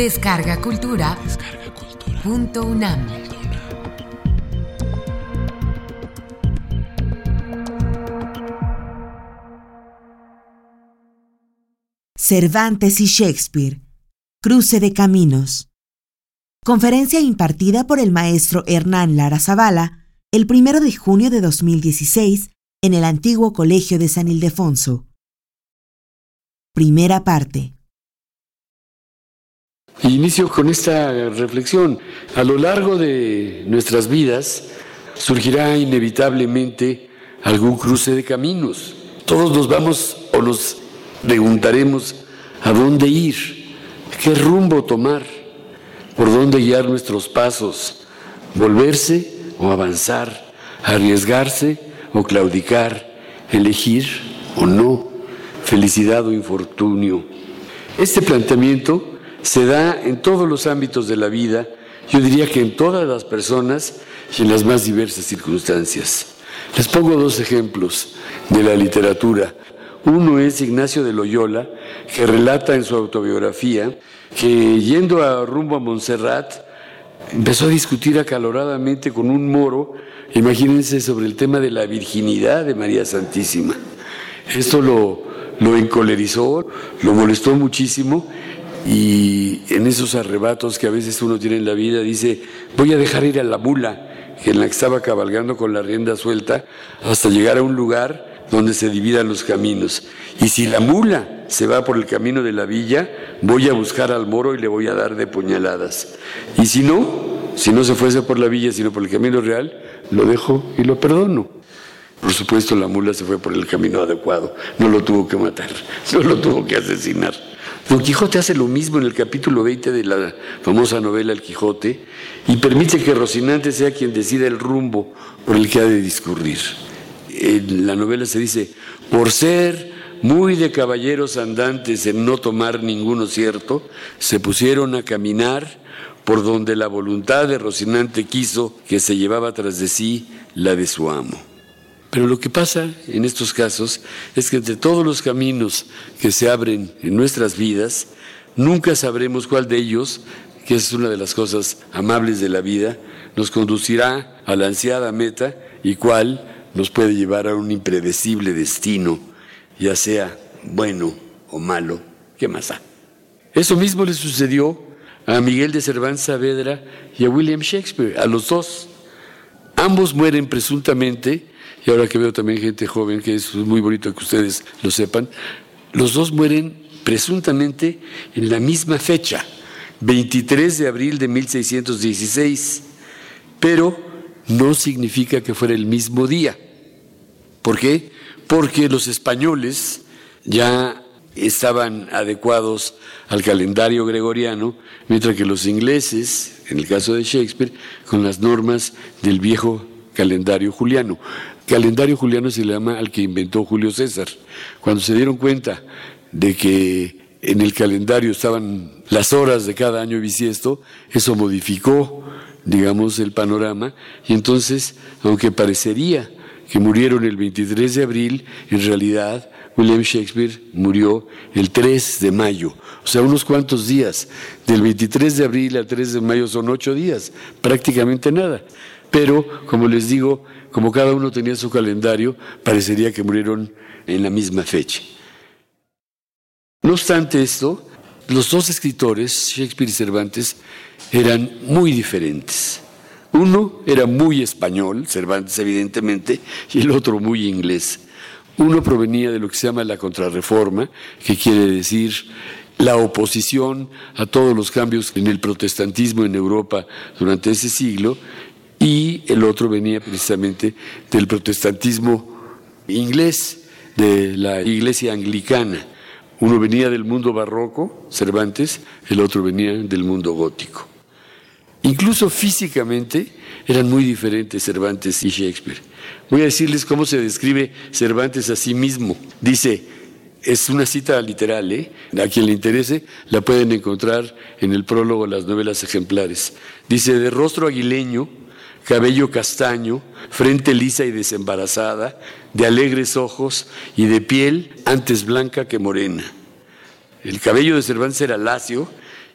Descarga Cultura. Punto UNAM. Cervantes y Shakespeare. Cruce de Caminos. Conferencia impartida por el maestro Hernán Lara Zavala el primero de junio de 2016 en el antiguo Colegio de San Ildefonso. Primera parte. Inicio con esta reflexión. A lo largo de nuestras vidas surgirá inevitablemente algún cruce de caminos. Todos nos vamos o nos preguntaremos a dónde ir, qué rumbo tomar, por dónde guiar nuestros pasos, volverse o avanzar, arriesgarse o claudicar, elegir o no, felicidad o infortunio. Este planteamiento se da en todos los ámbitos de la vida, yo diría que en todas las personas y en las más diversas circunstancias. Les pongo dos ejemplos de la literatura. Uno es Ignacio de Loyola, que relata en su autobiografía que yendo a rumbo a Montserrat, empezó a discutir acaloradamente con un moro, imagínense, sobre el tema de la virginidad de María Santísima. Esto lo, lo encolerizó, lo molestó muchísimo y en esos arrebatos que a veces uno tiene en la vida dice, voy a dejar ir a la mula en la que estaba cabalgando con la rienda suelta hasta llegar a un lugar donde se dividan los caminos. Y si la mula se va por el camino de la villa, voy a buscar al moro y le voy a dar de puñaladas. Y si no, si no se fuese por la villa, sino por el camino real, lo dejo y lo perdono. Por supuesto, la mula se fue por el camino adecuado, no lo tuvo que matar, no lo tuvo que asesinar. Don Quijote hace lo mismo en el capítulo 20 de la famosa novela El Quijote y permite que Rocinante sea quien decida el rumbo por el que ha de discurrir. En la novela se dice, por ser muy de caballeros andantes en no tomar ninguno cierto, se pusieron a caminar por donde la voluntad de Rocinante quiso que se llevaba tras de sí la de su amo. Pero lo que pasa en estos casos es que entre todos los caminos que se abren en nuestras vidas, nunca sabremos cuál de ellos, que es una de las cosas amables de la vida, nos conducirá a la ansiada meta y cuál nos puede llevar a un impredecible destino, ya sea bueno o malo. ¿Qué más da? Eso mismo le sucedió a Miguel de Cervantes Saavedra y a William Shakespeare, a los dos. Ambos mueren presuntamente y ahora que veo también gente joven, que es muy bonito que ustedes lo sepan, los dos mueren presuntamente en la misma fecha, 23 de abril de 1616, pero no significa que fuera el mismo día. ¿Por qué? Porque los españoles ya estaban adecuados al calendario gregoriano, mientras que los ingleses, en el caso de Shakespeare, con las normas del viejo calendario juliano. Calendario juliano se le llama al que inventó Julio César. Cuando se dieron cuenta de que en el calendario estaban las horas de cada año bisiesto, eso modificó, digamos, el panorama, y entonces, aunque parecería que murieron el 23 de abril, en realidad William Shakespeare murió el 3 de mayo, o sea, unos cuantos días. Del 23 de abril al 3 de mayo son ocho días, prácticamente nada. Pero, como les digo, como cada uno tenía su calendario, parecería que murieron en la misma fecha. No obstante esto, los dos escritores, Shakespeare y Cervantes, eran muy diferentes. Uno era muy español, Cervantes evidentemente, y el otro muy inglés. Uno provenía de lo que se llama la contrarreforma, que quiere decir la oposición a todos los cambios en el protestantismo en Europa durante ese siglo, y el otro venía precisamente del protestantismo inglés, de la iglesia anglicana. Uno venía del mundo barroco, Cervantes, el otro venía del mundo gótico. Incluso físicamente eran muy diferentes Cervantes y Shakespeare. Voy a decirles cómo se describe Cervantes a sí mismo. Dice, es una cita literal, ¿eh? a quien le interese la pueden encontrar en el prólogo de las novelas ejemplares. Dice, de rostro aguileño, cabello castaño, frente lisa y desembarazada, de alegres ojos y de piel antes blanca que morena. El cabello de Cervantes era lacio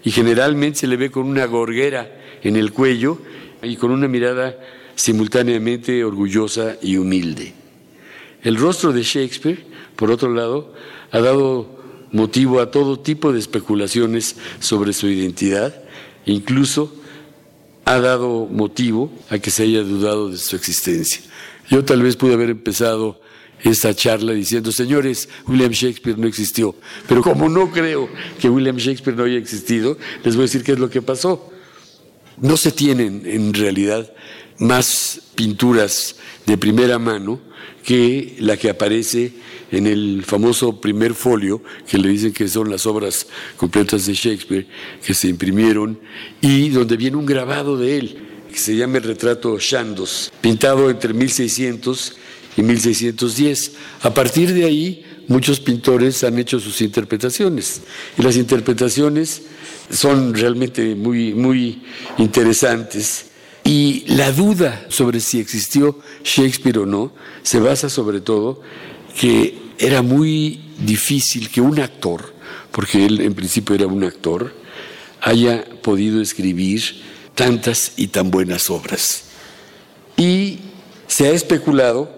y generalmente se le ve con una gorguera en el cuello y con una mirada simultáneamente orgullosa y humilde. El rostro de Shakespeare, por otro lado, ha dado motivo a todo tipo de especulaciones sobre su identidad, incluso ha dado motivo a que se haya dudado de su existencia. Yo tal vez pude haber empezado esta charla diciendo, señores, William Shakespeare no existió, pero como no creo que William Shakespeare no haya existido, les voy a decir qué es lo que pasó. No se tienen en realidad más pinturas de primera mano que la que aparece en el famoso primer folio, que le dicen que son las obras completas de Shakespeare, que se imprimieron, y donde viene un grabado de él, que se llama el retrato Shandos, pintado entre 1600 y 1610. A partir de ahí, muchos pintores han hecho sus interpretaciones, y las interpretaciones son realmente muy, muy interesantes. Y la duda sobre si existió Shakespeare o no se basa sobre todo que era muy difícil que un actor, porque él en principio era un actor, haya podido escribir tantas y tan buenas obras. Y se ha especulado,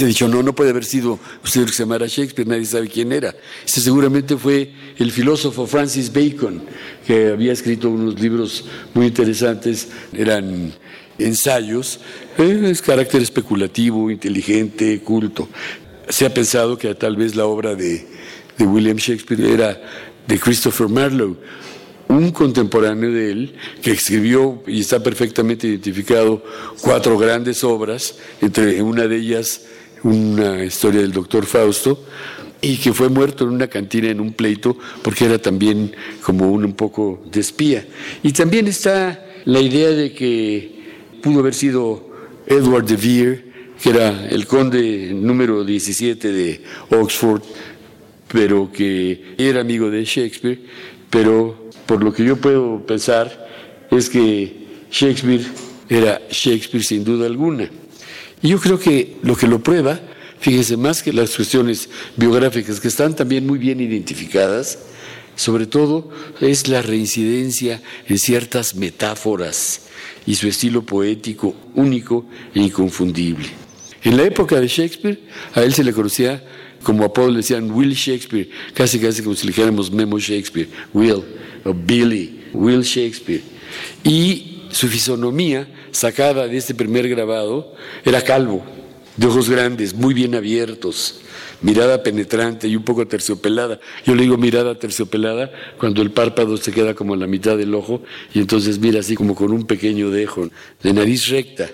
se ha dicho, no, no puede haber sido usted que se llamara Shakespeare, nadie sabe quién era. Este seguramente fue el filósofo Francis Bacon, que había escrito unos libros muy interesantes, eran ensayos, eh, es carácter especulativo, inteligente, culto se ha pensado que tal vez la obra de, William Shakespeare era de Christopher Marlowe, un contemporáneo de él que escribió y está perfectamente identificado cuatro grandes obras, entre una de ellas una historia del doctor Fausto, y que fue muerto en una cantina en un pleito porque era también como un, un poco de espía. Y también está la idea de que pudo haber sido Edward de Vere, que era el conde número 17 de Oxford, pero que era amigo de Shakespeare, pero por lo que yo puedo pensar es que Shakespeare era Shakespeare sin duda alguna. Y yo creo que lo que lo prueba, fíjense, más que las cuestiones biográficas que están también muy bien identificadas, sobre todo es la reincidencia en ciertas metáforas y su estilo poético único e inconfundible. En la época de Shakespeare, a él se le conocía como apodo, le decían Will Shakespeare, casi casi como si le dijéramos Memo Shakespeare, Will, o Billy, Will Shakespeare. Y su fisonomía, sacada de este primer grabado, era calvo, de ojos grandes, muy bien abiertos, mirada penetrante y un poco terciopelada. Yo le digo mirada terciopelada cuando el párpado se queda como en la mitad del ojo y entonces mira así como con un pequeño dejo, de nariz recta,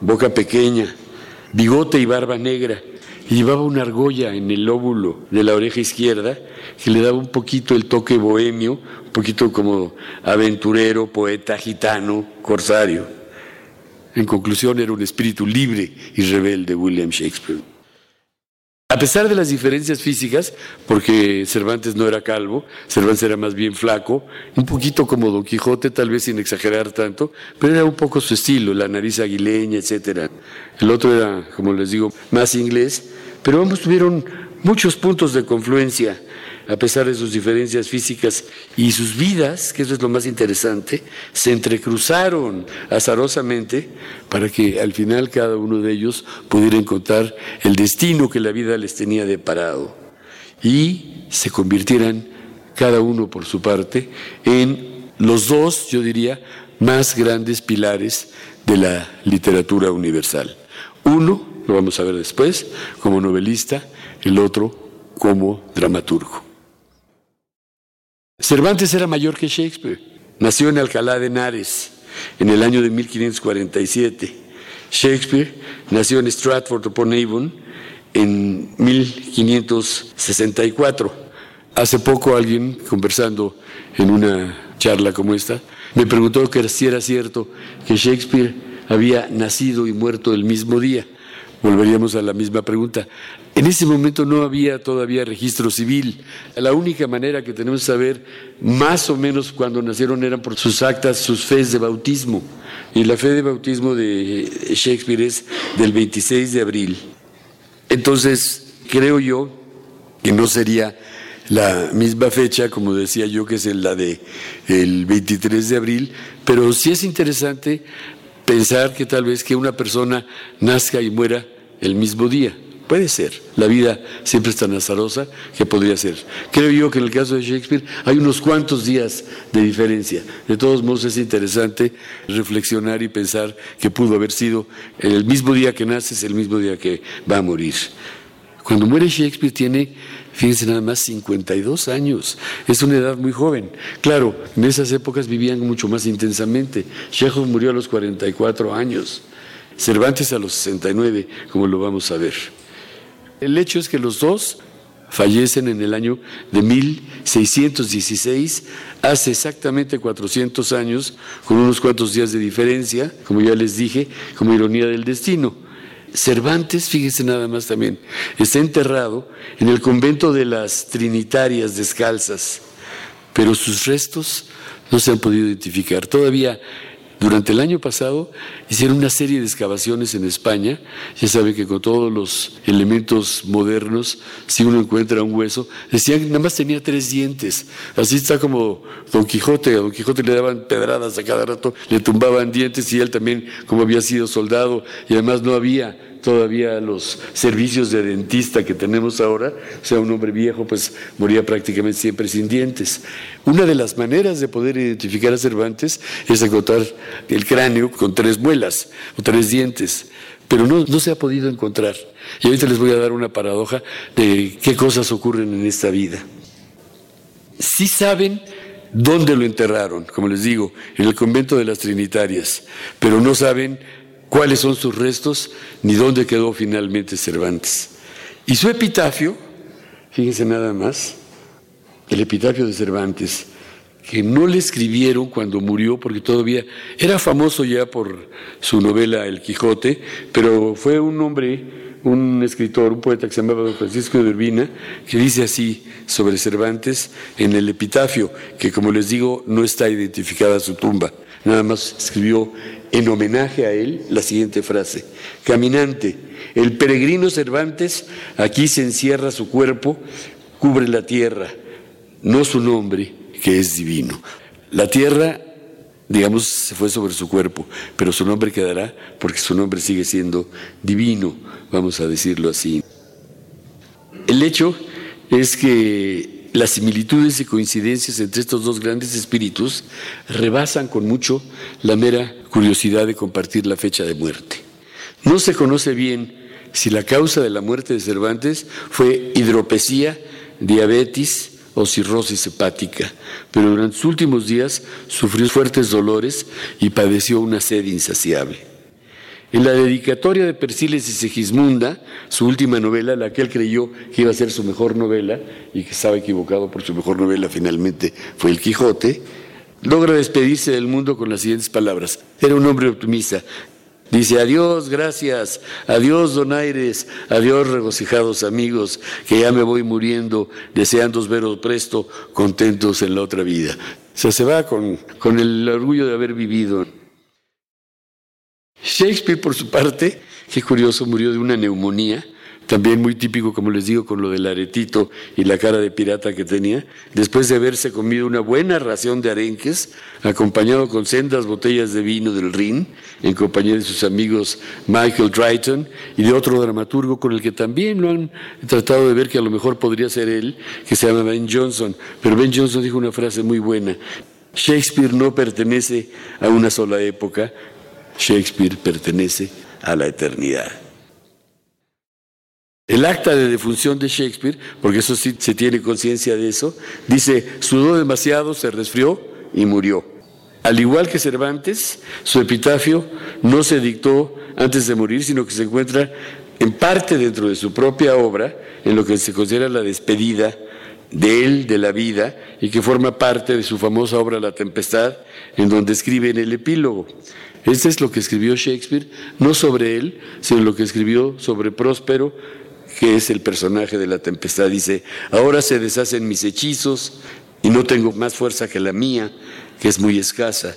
boca pequeña, bigote y barba negra, llevaba una argolla en el lóbulo de la oreja izquierda que le daba un poquito el toque bohemio, un poquito como aventurero, poeta, gitano, corsario. En conclusión, era un espíritu libre y rebelde William Shakespeare. A pesar de las diferencias físicas, porque Cervantes no era calvo, Cervantes era más bien flaco, un poquito como Don Quijote, tal vez sin exagerar tanto, pero era un poco su estilo, la nariz aguileña, etcétera. El otro era, como les digo, más inglés, pero ambos tuvieron muchos puntos de confluencia a pesar de sus diferencias físicas y sus vidas, que eso es lo más interesante, se entrecruzaron azarosamente para que al final cada uno de ellos pudiera encontrar el destino que la vida les tenía deparado y se convirtieran cada uno por su parte en los dos, yo diría, más grandes pilares de la literatura universal. Uno, lo vamos a ver después, como novelista, el otro como dramaturgo. Cervantes era mayor que Shakespeare. Nació en Alcalá de Henares en el año de 1547. Shakespeare nació en Stratford upon Avon en 1564. Hace poco alguien, conversando en una charla como esta, me preguntó que si era cierto que Shakespeare había nacido y muerto el mismo día. Volveríamos a la misma pregunta. En ese momento no había todavía registro civil. La única manera que tenemos de saber más o menos cuando nacieron eran por sus actas, sus fes de bautismo. Y la fe de bautismo de Shakespeare es del 26 de abril. Entonces, creo yo que no sería la misma fecha, como decía yo, que es la de el 23 de abril, pero sí es interesante pensar que tal vez que una persona nazca y muera el mismo día. Puede ser. La vida siempre es tan azarosa que podría ser. Creo yo que en el caso de Shakespeare hay unos cuantos días de diferencia. De todos modos es interesante reflexionar y pensar que pudo haber sido el mismo día que naces, el mismo día que va a morir. Cuando muere Shakespeare tiene, fíjense nada más, 52 años. Es una edad muy joven. Claro, en esas épocas vivían mucho más intensamente. Chekhov murió a los 44 años. Cervantes a los 69, como lo vamos a ver. El hecho es que los dos fallecen en el año de 1616, hace exactamente 400 años, con unos cuantos días de diferencia, como ya les dije, como ironía del destino. Cervantes, fíjese nada más también, está enterrado en el convento de las Trinitarias Descalzas, pero sus restos no se han podido identificar. Todavía durante el año pasado hicieron una serie de excavaciones en España. Ya saben que con todos los elementos modernos, si uno encuentra un hueso, decían que nada más tenía tres dientes. Así está como Don Quijote. A Don Quijote le daban pedradas a cada rato, le tumbaban dientes y él también, como había sido soldado y además no había todavía los servicios de dentista que tenemos ahora, o sea, un hombre viejo pues moría prácticamente siempre sin dientes. Una de las maneras de poder identificar a Cervantes es encontrar el cráneo con tres muelas o tres dientes, pero no, no se ha podido encontrar. Y ahorita les voy a dar una paradoja de qué cosas ocurren en esta vida. Sí saben dónde lo enterraron, como les digo, en el convento de las Trinitarias, pero no saben cuáles son sus restos ni dónde quedó finalmente Cervantes. Y su epitafio, fíjense nada más, el epitafio de Cervantes, que no le escribieron cuando murió, porque todavía era famoso ya por su novela El Quijote, pero fue un hombre, un escritor, un poeta que se llamaba Don Francisco de Urbina, que dice así sobre Cervantes en el epitafio, que como les digo, no está identificada su tumba, nada más escribió en homenaje a él la siguiente frase. Caminante, el peregrino Cervantes aquí se encierra su cuerpo, cubre la tierra, no su nombre, que es divino. La tierra, digamos, se fue sobre su cuerpo, pero su nombre quedará porque su nombre sigue siendo divino, vamos a decirlo así. El hecho es que las similitudes y coincidencias entre estos dos grandes espíritus rebasan con mucho la mera curiosidad de compartir la fecha de muerte. No se conoce bien si la causa de la muerte de Cervantes fue hidropesía, diabetes o cirrosis hepática, pero durante sus últimos días sufrió fuertes dolores y padeció una sed insaciable. En la dedicatoria de Persiles y Segismunda, su última novela, la que él creyó que iba a ser su mejor novela y que estaba equivocado por su mejor novela finalmente fue El Quijote, logra despedirse del mundo con las siguientes palabras. Era un hombre optimista. Dice, adiós, gracias, adiós, donaires, adiós, regocijados amigos, que ya me voy muriendo, deseando veros presto, contentos en la otra vida. O sea, se va con, con el orgullo de haber vivido. Shakespeare, por su parte, qué curioso, murió de una neumonía, también muy típico, como les digo, con lo del aretito y la cara de pirata que tenía, después de haberse comido una buena ración de arenques, acompañado con sendas botellas de vino del Rin, en compañía de sus amigos Michael Drayton y de otro dramaturgo con el que también lo han tratado de ver que a lo mejor podría ser él, que se llama Ben Johnson. Pero Ben Johnson dijo una frase muy buena. Shakespeare no pertenece a una sola época, Shakespeare pertenece a la eternidad. El acta de defunción de Shakespeare, porque eso sí se tiene conciencia de eso, dice, sudó demasiado, se resfrió y murió. Al igual que Cervantes, su epitafio no se dictó antes de morir, sino que se encuentra en parte dentro de su propia obra, en lo que se considera la despedida de él, de la vida, y que forma parte de su famosa obra La Tempestad, en donde escribe en el epílogo. Este es lo que escribió Shakespeare, no sobre él, sino lo que escribió sobre Próspero, que es el personaje de la tempestad. Dice, ahora se deshacen mis hechizos y no tengo más fuerza que la mía, que es muy escasa.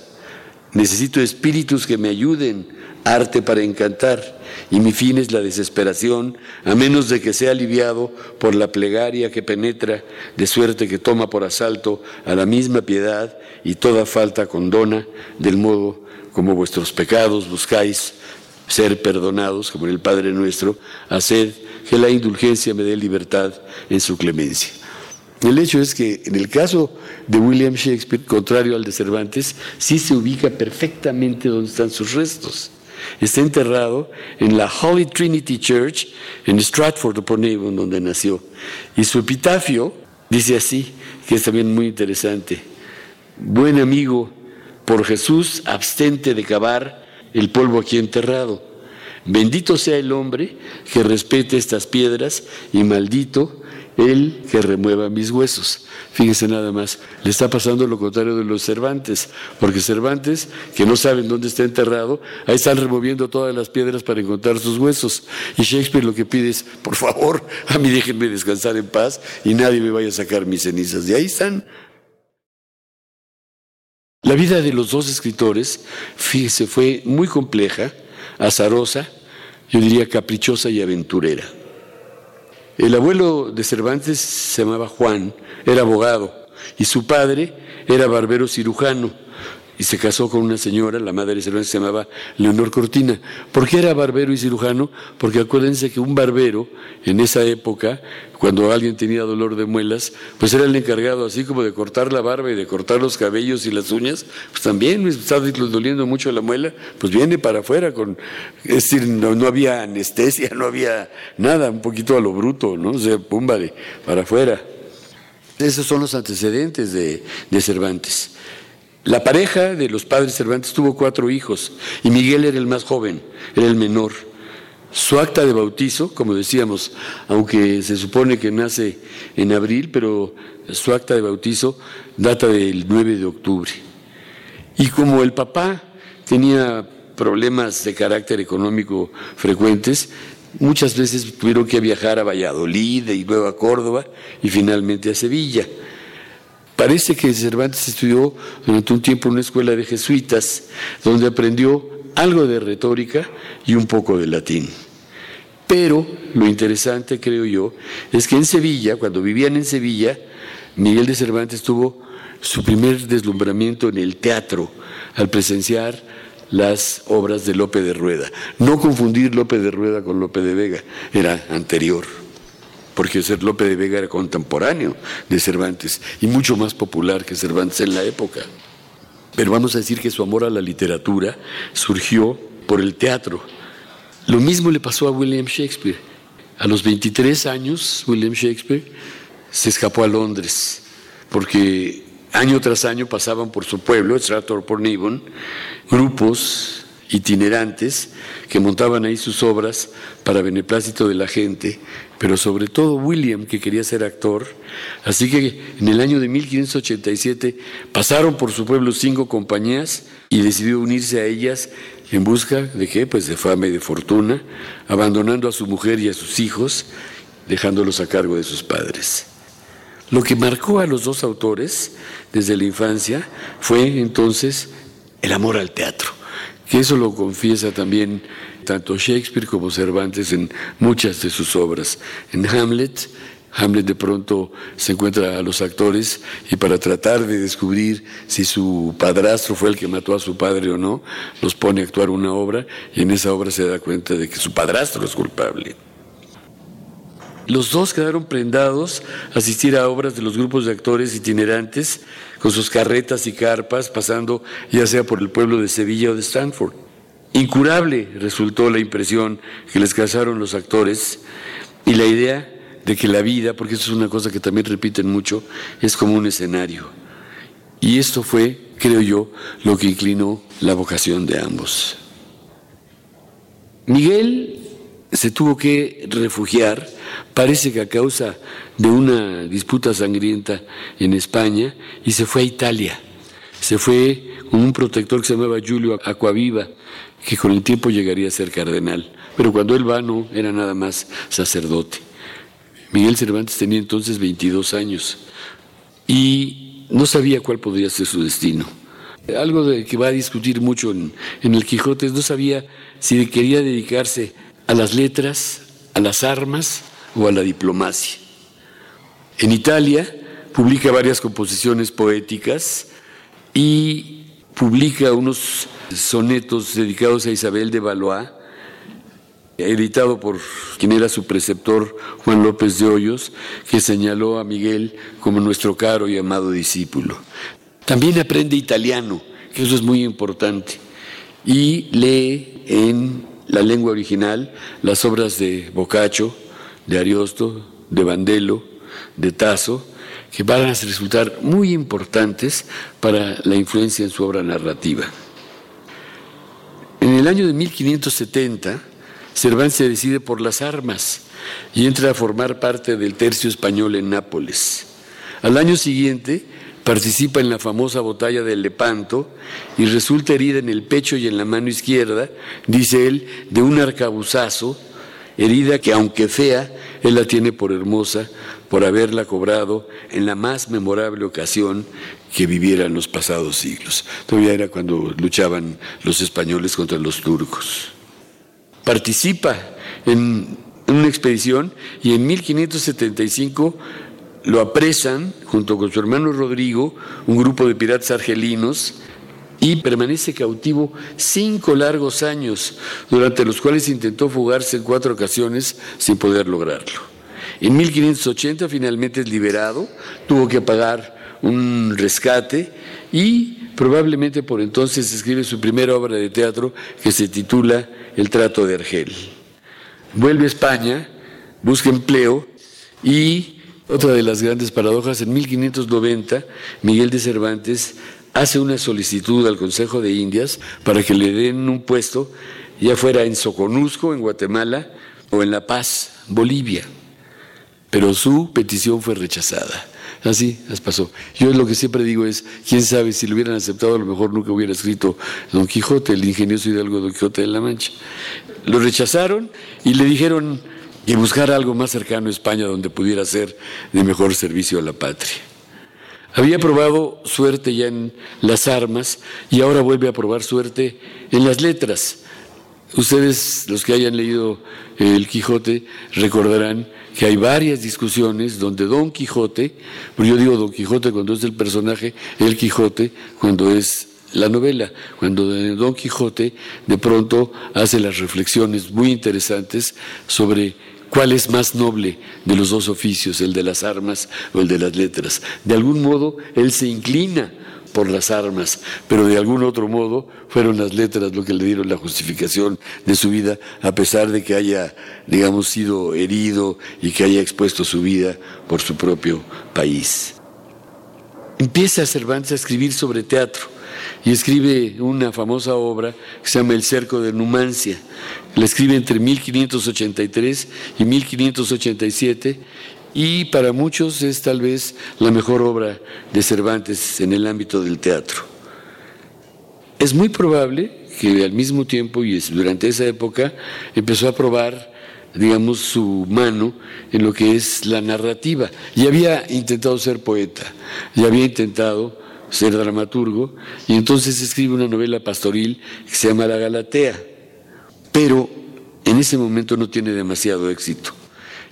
Necesito espíritus que me ayuden, arte para encantar, y mi fin es la desesperación, a menos de que sea aliviado por la plegaria que penetra, de suerte que toma por asalto a la misma piedad y toda falta condona, del modo como vuestros pecados buscáis ser perdonados, como el Padre nuestro, haced que la indulgencia me dé libertad en su clemencia. El hecho es que en el caso de William Shakespeare, contrario al de Cervantes, sí se ubica perfectamente donde están sus restos. Está enterrado en la Holy Trinity Church en Stratford upon Avon, donde nació. Y su epitafio dice así, que es también muy interesante. Buen amigo, por Jesús, abstente de cavar el polvo aquí enterrado. Bendito sea el hombre que respete estas piedras y maldito el que remueva mis huesos. Fíjense nada más, le está pasando lo contrario de los Cervantes, porque Cervantes, que no saben dónde está enterrado, ahí están removiendo todas las piedras para encontrar sus huesos. Y Shakespeare lo que pide es, por favor, a mí déjenme descansar en paz y nadie me vaya a sacar mis cenizas. Y ahí están. La vida de los dos escritores, fíjese, fue muy compleja, azarosa, yo diría caprichosa y aventurera. El abuelo de Cervantes se llamaba Juan, era abogado, y su padre era barbero cirujano, y se casó con una señora, la madre de Cervantes se llamaba Leonor Cortina. ¿Por qué era barbero y cirujano? Porque acuérdense que un barbero en esa época, cuando alguien tenía dolor de muelas, pues era el encargado así como de cortar la barba y de cortar los cabellos y las uñas, pues también está doliendo mucho la muela, pues viene para afuera con, es decir, no, había anestesia, no había nada, un poquito a lo bruto, ¿no? O sea, púmbale, para afuera. Esos son los antecedentes de, de Cervantes. La pareja de los padres Cervantes tuvo cuatro hijos y Miguel era el más joven, era el menor. Su acta de bautizo, como decíamos, aunque se supone que nace en abril, pero su acta de bautizo data del 9 de octubre. Y como el papá tenía problemas de carácter económico frecuentes, muchas veces tuvieron que viajar a Valladolid y luego a Córdoba y finalmente a Sevilla. Parece que Cervantes estudió durante un tiempo en una escuela de jesuitas, donde aprendió algo de retórica y un poco de latín. Pero lo interesante, creo yo, es que en Sevilla, cuando vivían en Sevilla, Miguel de Cervantes tuvo su primer deslumbramiento en el teatro al presenciar las obras de Lope de Rueda. No confundir Lope de Rueda con Lope de Vega, era anterior porque ser Lope de Vega era contemporáneo de Cervantes y mucho más popular que Cervantes en la época. Pero vamos a decir que su amor a la literatura surgió por el teatro. Lo mismo le pasó a William Shakespeare. A los 23 años, William Shakespeare se escapó a Londres, porque año tras año pasaban por su pueblo, Stratford-upon-Avon, grupos itinerantes que montaban ahí sus obras para beneplácito de la gente, pero sobre todo William, que quería ser actor. Así que en el año de 1587 pasaron por su pueblo cinco compañías y decidió unirse a ellas en busca de qué? Pues de fama y de fortuna, abandonando a su mujer y a sus hijos, dejándolos a cargo de sus padres. Lo que marcó a los dos autores desde la infancia fue entonces el amor al teatro que eso lo confiesa también tanto Shakespeare como Cervantes en muchas de sus obras. En Hamlet, Hamlet de pronto se encuentra a los actores y para tratar de descubrir si su padrastro fue el que mató a su padre o no, los pone a actuar una obra y en esa obra se da cuenta de que su padrastro es culpable. Los dos quedaron prendados a asistir a obras de los grupos de actores itinerantes con sus carretas y carpas, pasando ya sea por el pueblo de Sevilla o de Stanford. Incurable resultó la impresión que les causaron los actores y la idea de que la vida, porque eso es una cosa que también repiten mucho, es como un escenario. Y esto fue, creo yo, lo que inclinó la vocación de ambos. Miguel se tuvo que refugiar, parece que a causa de una disputa sangrienta en España, y se fue a Italia. Se fue con un protector que se llamaba Julio Aquaviva, que con el tiempo llegaría a ser cardenal. Pero cuando él va, no, era nada más sacerdote. Miguel Cervantes tenía entonces 22 años y no sabía cuál podría ser su destino. Algo de que va a discutir mucho en, el Quijote, no sabía si quería dedicarse a las letras, a las armas o a la diplomacia. En Italia publica varias composiciones poéticas y publica unos sonetos dedicados a Isabel de Valois, editado por quien era su preceptor, Juan López de Hoyos, que señaló a Miguel como nuestro caro y amado discípulo. También aprende italiano, que eso es muy importante, y lee en la lengua original las obras de Boccaccio, de Ariosto, de Bandelo, de Tasso, que van a resultar muy importantes para la influencia en su obra narrativa. El año de 1570, Cervantes se decide por las armas y entra a formar parte del tercio español en Nápoles. Al año siguiente participa en la famosa batalla de Lepanto y resulta herida en el pecho y en la mano izquierda, dice él, de un arcabuzazo, herida que aunque fea, él la tiene por hermosa, por haberla cobrado en la más memorable ocasión que viviera en los pasados siglos. Todavía era cuando luchaban los españoles contra los turcos. Participa en una expedición y en 1575 lo apresan junto con su hermano Rodrigo, un grupo de piratas argelinos, y permanece cautivo cinco largos años, durante los cuales intentó fugarse en cuatro ocasiones sin poder lograrlo. En 1580 finalmente es liberado, tuvo que pagar un rescate y probablemente por entonces escribe su primera obra de teatro que se titula El trato de Argel. Vuelve a España, busca empleo y otra de las grandes paradojas, en 1590 Miguel de Cervantes hace una solicitud al Consejo de Indias para que le den un puesto, ya fuera en Soconusco, en Guatemala, o en La Paz, Bolivia. Pero su petición fue rechazada. Así las pasó. Yo lo que siempre digo es, quién sabe si lo hubieran aceptado, a lo mejor nunca hubiera escrito Don Quijote, el ingenioso hidalgo Don Quijote de la Mancha. Lo rechazaron y le dijeron que buscara algo más cercano a España donde pudiera ser de mejor servicio a la patria. Había probado suerte ya en las armas y ahora vuelve a probar suerte en las letras. Ustedes, los que hayan leído El Quijote, recordarán que hay varias discusiones donde Don Quijote, pero yo digo Don Quijote cuando es el personaje, El Quijote cuando es la novela, cuando Don Quijote de pronto hace las reflexiones muy interesantes sobre ¿Cuál es más noble de los dos oficios, el de las armas o el de las letras? De algún modo, él se inclina por las armas, pero de algún otro modo fueron las letras lo que le dieron la justificación de su vida, a pesar de que haya, digamos, sido herido y que haya expuesto su vida por su propio país. Empieza Cervantes a escribir sobre teatro y escribe una famosa obra que se llama El cerco de Numancia. La escribe entre 1583 y 1587 y para muchos es tal vez la mejor obra de Cervantes en el ámbito del teatro. Es muy probable que al mismo tiempo y durante esa época empezó a probar digamos, su mano en lo que es la narrativa. Y había intentado ser poeta, y había intentado ser dramaturgo, y entonces escribe una novela pastoril que se llama La Galatea, pero en ese momento no tiene demasiado éxito.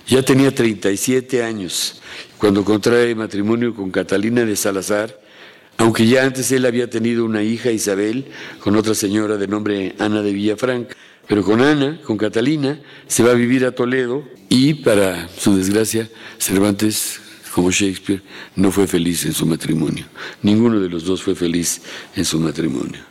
Ya tenía 37 años cuando contrae matrimonio con Catalina de Salazar, aunque ya antes él había tenido una hija, Isabel, con otra señora de nombre Ana de Villafranca. Pero con Ana, con Catalina, se va a vivir a Toledo y, para su desgracia, Cervantes como Shakespeare, no fue feliz en su matrimonio. Ninguno de los dos fue feliz en su matrimonio.